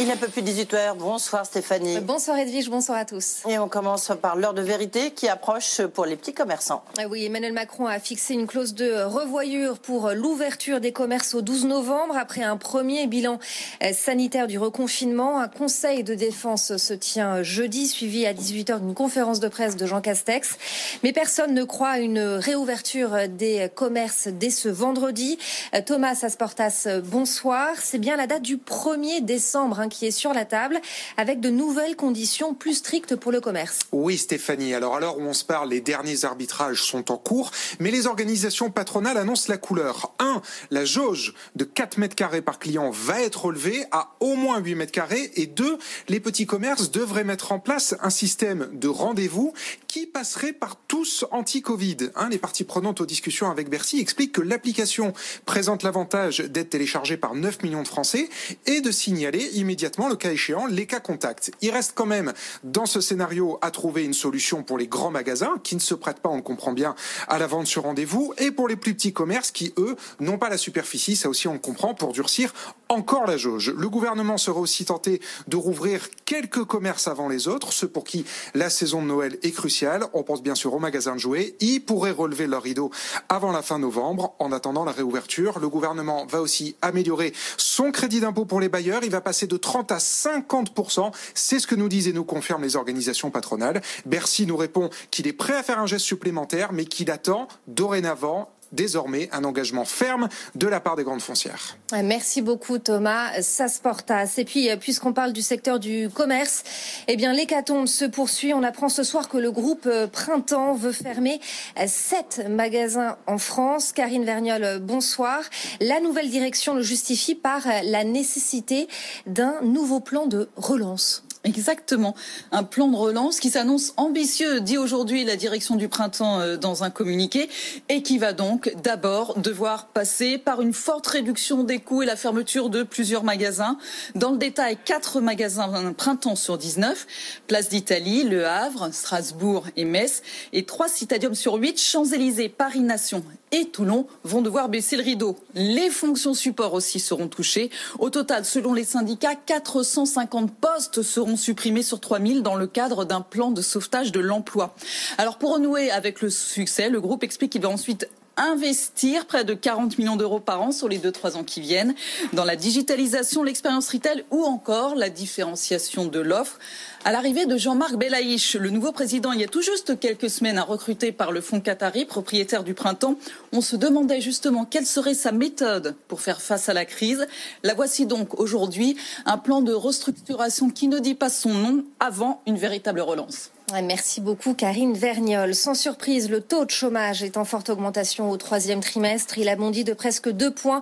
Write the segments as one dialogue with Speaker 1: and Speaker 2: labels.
Speaker 1: Il n'est pas plus 18h. Bonsoir Stéphanie.
Speaker 2: Bonsoir Edwige, bonsoir à tous.
Speaker 1: Et on commence par l'heure de vérité qui approche pour les petits commerçants.
Speaker 2: Ah oui, Emmanuel Macron a fixé une clause de revoyure pour l'ouverture des commerces au 12 novembre. Après un premier bilan euh, sanitaire du reconfinement, un conseil de défense se tient jeudi, suivi à 18h d'une conférence de presse de Jean Castex. Mais personne ne croit à une réouverture des commerces dès ce vendredi. Euh, Thomas Asportas, bonsoir. C'est bien la date du 1er décembre qui est sur la table, avec de nouvelles conditions plus strictes pour le commerce.
Speaker 3: Oui, Stéphanie. Alors, à l'heure où on se parle, les derniers arbitrages sont en cours, mais les organisations patronales annoncent la couleur. 1. La jauge de 4 mètres carrés par client va être relevée à au moins 8 mètres carrés. Et 2. Les petits commerces devraient mettre en place un système de rendez-vous qui passerait par tous anti-Covid. Hein, les parties prenantes aux discussions avec Bercy expliquent que l'application présente l'avantage d'être téléchargée par 9 millions de Français et de signaler immédiatement, le cas échéant, les cas contacts. Il reste quand même, dans ce scénario, à trouver une solution pour les grands magasins qui ne se prêtent pas, on le comprend bien, à la vente sur rendez-vous et pour les plus petits commerces qui, eux, n'ont pas la superficie, ça aussi on le comprend, pour durcir encore la jauge. Le gouvernement sera aussi tenté de rouvrir quelques commerces avant les autres, ceux pour qui la saison de Noël est cruciale. On pense bien sûr aux magasins de jouets. Ils pourraient relever leur rideau avant la fin novembre. En attendant la réouverture, le gouvernement va aussi améliorer son crédit d'impôt pour les bailleurs. Il va passer de 30 à 50% C'est ce que nous disent et nous confirment les organisations patronales. Bercy nous répond qu'il est prêt à faire un geste supplémentaire, mais qu'il attend dorénavant désormais un engagement ferme de la part des grandes foncières.
Speaker 2: Merci beaucoup Thomas Sasportas. Et puis puisqu'on parle du secteur du commerce, eh bien l'hécatombe se poursuit. On apprend ce soir que le groupe euh, Printemps veut fermer euh, sept magasins en France. Karine Vergnol, bonsoir. La nouvelle direction le justifie par euh, la nécessité d'un nouveau plan de relance.
Speaker 4: Exactement. Un plan de relance qui s'annonce ambitieux, dit aujourd'hui la direction du printemps euh, dans un communiqué, et qui va donc d'abord devoir passer par une forte réduction des coûts et la fermeture de plusieurs magasins. Dans le détail, quatre magasins un printemps sur 19, Place d'Italie, Le Havre, Strasbourg et Metz, et trois citadiums sur huit, Champs-Élysées, Paris-Nation et Toulon vont devoir baisser le rideau. Les fonctions support aussi seront touchées. Au total, selon les syndicats, 450 postes seront supprimés sur 3000 dans le cadre d'un plan de sauvetage de l'emploi. Alors pour renouer avec le succès, le groupe explique qu'il va ensuite investir près de 40 millions d'euros par an sur les deux trois ans qui viennent dans la digitalisation, l'expérience retail ou encore la différenciation de l'offre. À l'arrivée de Jean-Marc Belaïch, le nouveau président, il y a tout juste quelques semaines, recruté par le fonds Qatari, propriétaire du printemps, on se demandait justement quelle serait sa méthode pour faire face à la crise. La voici donc aujourd'hui, un plan de restructuration qui ne dit pas son nom avant une véritable relance.
Speaker 2: Merci beaucoup Karine Vergnol. Sans surprise, le taux de chômage est en forte augmentation au troisième trimestre. Il a bondi de presque 2 points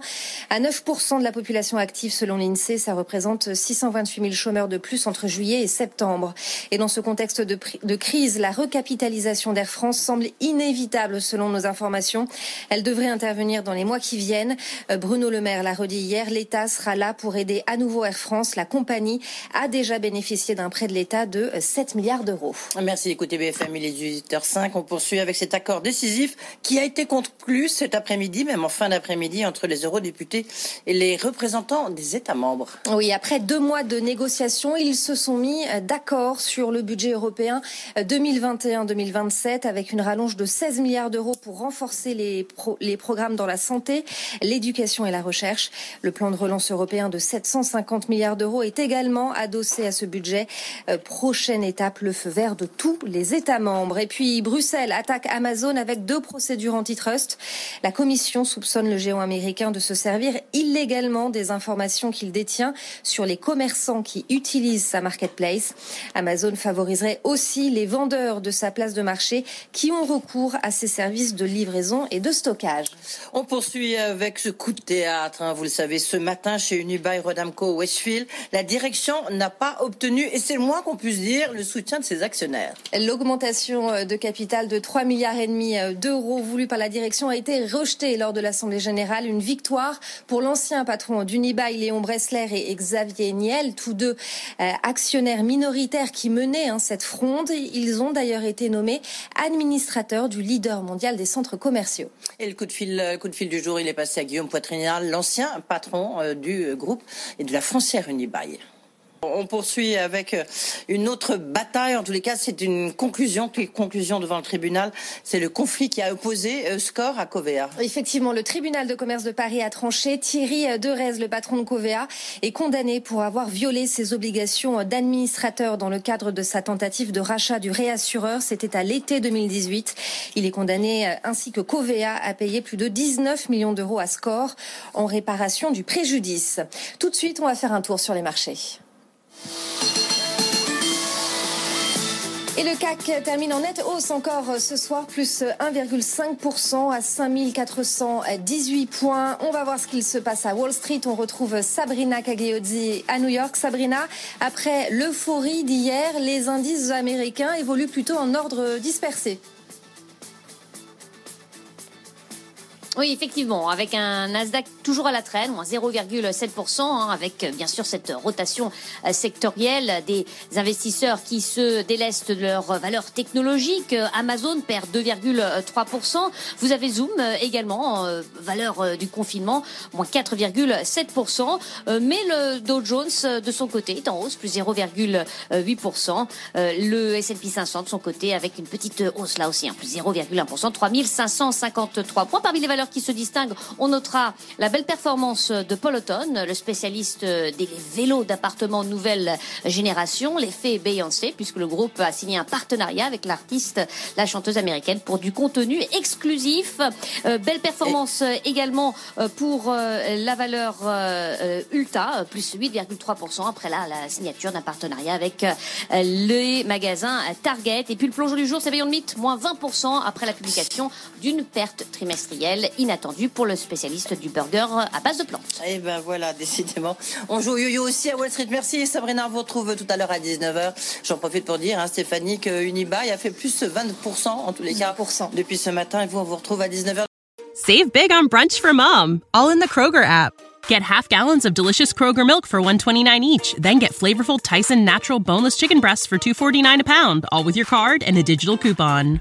Speaker 2: à 9% de la population active selon l'INSEE. Ça représente 628 000 chômeurs de plus entre juillet et septembre. Et dans ce contexte de, de crise, la recapitalisation d'Air France semble inévitable selon nos informations. Elle devrait intervenir dans les mois qui viennent. Euh, Bruno Le Maire l'a redit hier, l'État sera là pour aider à nouveau Air France. La compagnie a déjà bénéficié d'un prêt de l'État de 7 milliards d'euros.
Speaker 1: Merci d'écouter BFM, il est 18h05. On poursuit avec cet accord décisif qui a été conclu cet après-midi, même en fin d'après-midi, entre les eurodéputés et les représentants des États membres.
Speaker 2: Oui, après deux mois de négociations, ils se sont mis d'accord sur le budget européen 2021-2027 avec une rallonge de 16 milliards d'euros pour renforcer les, les programmes dans la santé, l'éducation et la recherche. Le plan de relance européen de 750 milliards d'euros est également adossé à ce budget. Euh, prochaine étape, le feu vert de tous les États membres. Et puis Bruxelles attaque Amazon avec deux procédures antitrust. La commission soupçonne le géant américain de se servir illégalement des informations qu'il détient sur les commerçants qui utilisent sa marketplace. Amazon favoriserait aussi les vendeurs de sa place de marché qui ont recours à ses services de livraison et de stockage.
Speaker 1: On poursuit avec ce coup de théâtre. Hein. Vous le savez, ce matin chez Unibail Rodamco Westfield, la direction n'a pas obtenu, et c'est le moins qu'on puisse dire, le soutien de ses actionnaires.
Speaker 2: L'augmentation de capital de 3 milliards et demi d'euros voulue par la direction a été rejetée lors de l'Assemblée générale. Une victoire pour l'ancien patron d'Unibail, Léon Bressler et Xavier Niel, tous deux euh, actionnaires minoritaires qui menaient hein, cette fronde. Ils ont d'ailleurs été nommés administrateurs du leader mondial des centres commerciaux.
Speaker 1: Et le coup de fil, euh, coup de fil du jour, il est passé à Guillaume Poitrinal, l'ancien patron euh, du groupe et de la foncière Unibail. On poursuit avec euh, une autre bataille. En tous les cas, c'est une conclusion, conclusion devant le tribunal. C'est le conflit qui a opposé euh, Score à Covea.
Speaker 2: Effectivement, le tribunal de commerce de Paris a tranché. Thierry Derez, le patron de Covea, est condamné pour avoir violé ses obligations d'administrateur dans le cadre de sa tentative de rachat du réassureur. C'était à l'été 2018. Il est condamné, euh, ainsi que Covea, à payer plus de 19 millions d'euros à Score en réparation du préjudice. Tout de suite, on va faire un tour sur les marchés. Et le CAC termine en nette hausse encore ce soir, plus 1,5% à 5418 points. On va voir ce qu'il se passe à Wall Street. On retrouve Sabrina Cagliozzi à New York. Sabrina, après l'euphorie d'hier, les indices américains évoluent plutôt en ordre dispersé.
Speaker 5: Oui, effectivement, avec un Nasdaq toujours à la traîne, moins 0,7%, hein, avec euh, bien sûr cette rotation euh, sectorielle des investisseurs qui se délestent de leurs valeurs technologiques. Amazon perd 2,3%. Vous avez Zoom euh, également, valeur du confinement, moins 4,7%. Mais le Dow Jones, de son côté, est en hausse, plus 0,8%. Le S&P 500, de son côté, avec une petite hausse là aussi, hein, plus 0,1%, 3553 points. Parmi les valeurs qui se distingue, on notera la belle performance de Paul le spécialiste des vélos d'appartement nouvelle génération, l'effet Beyoncé, puisque le groupe a signé un partenariat avec l'artiste, la chanteuse américaine, pour du contenu exclusif. Euh, belle performance également euh, pour euh, la valeur Ulta, plus 8,3% après la, la signature d'un partenariat avec les magasins Target. Et puis le plongeon du jour, c'est Beyond Meat, moins 20% après la publication d'une perte trimestrielle inattendu pour le spécialiste du burger à base de plantes.
Speaker 1: Et eh ben voilà, décidément. On joue au yo-yo aussi à Wall Street. Merci Sabrina, on vous retrouve tout à l'heure à 19h. J'en profite pour dire, hein, Stéphanie, que Unibail a fait plus 20% en tous les cas depuis ce matin. Et vous, on vous retrouve à 19h.
Speaker 6: Save big on brunch for mom, all in the Kroger app. Get half gallons of delicious Kroger milk for 129 each, then get flavorful Tyson natural boneless chicken breasts for 249 a pound, all with your card and a digital coupon.